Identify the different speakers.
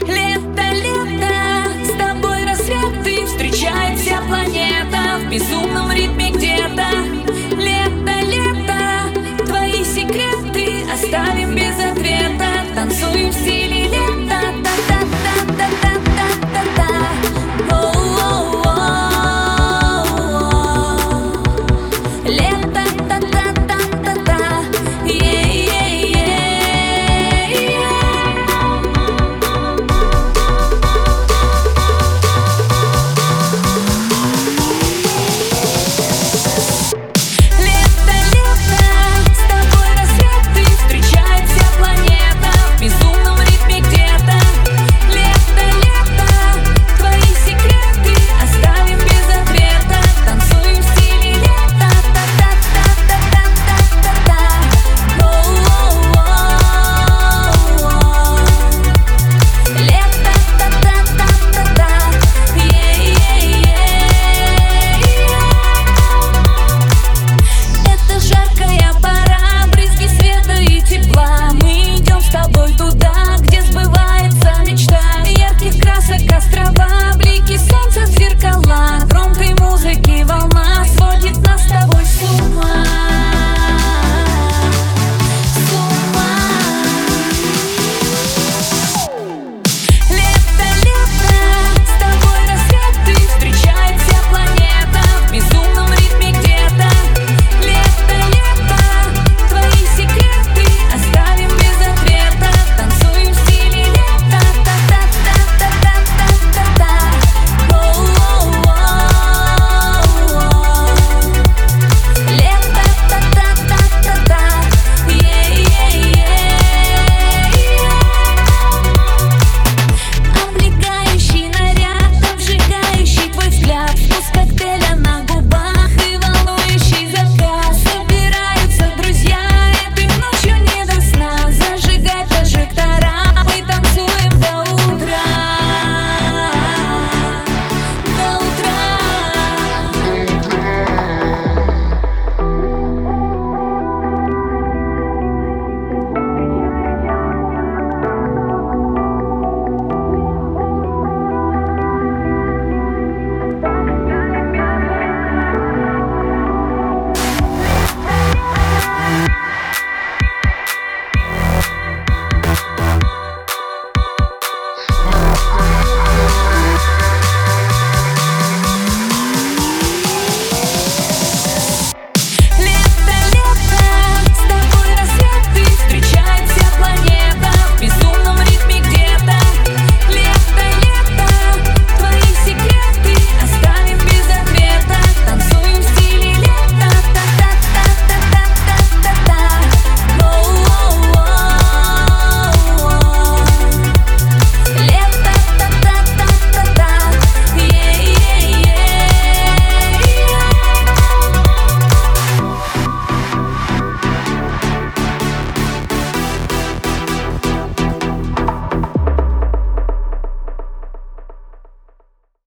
Speaker 1: Лето, лето, с тобой рассвет и Встречает вся планета В безумном ритме.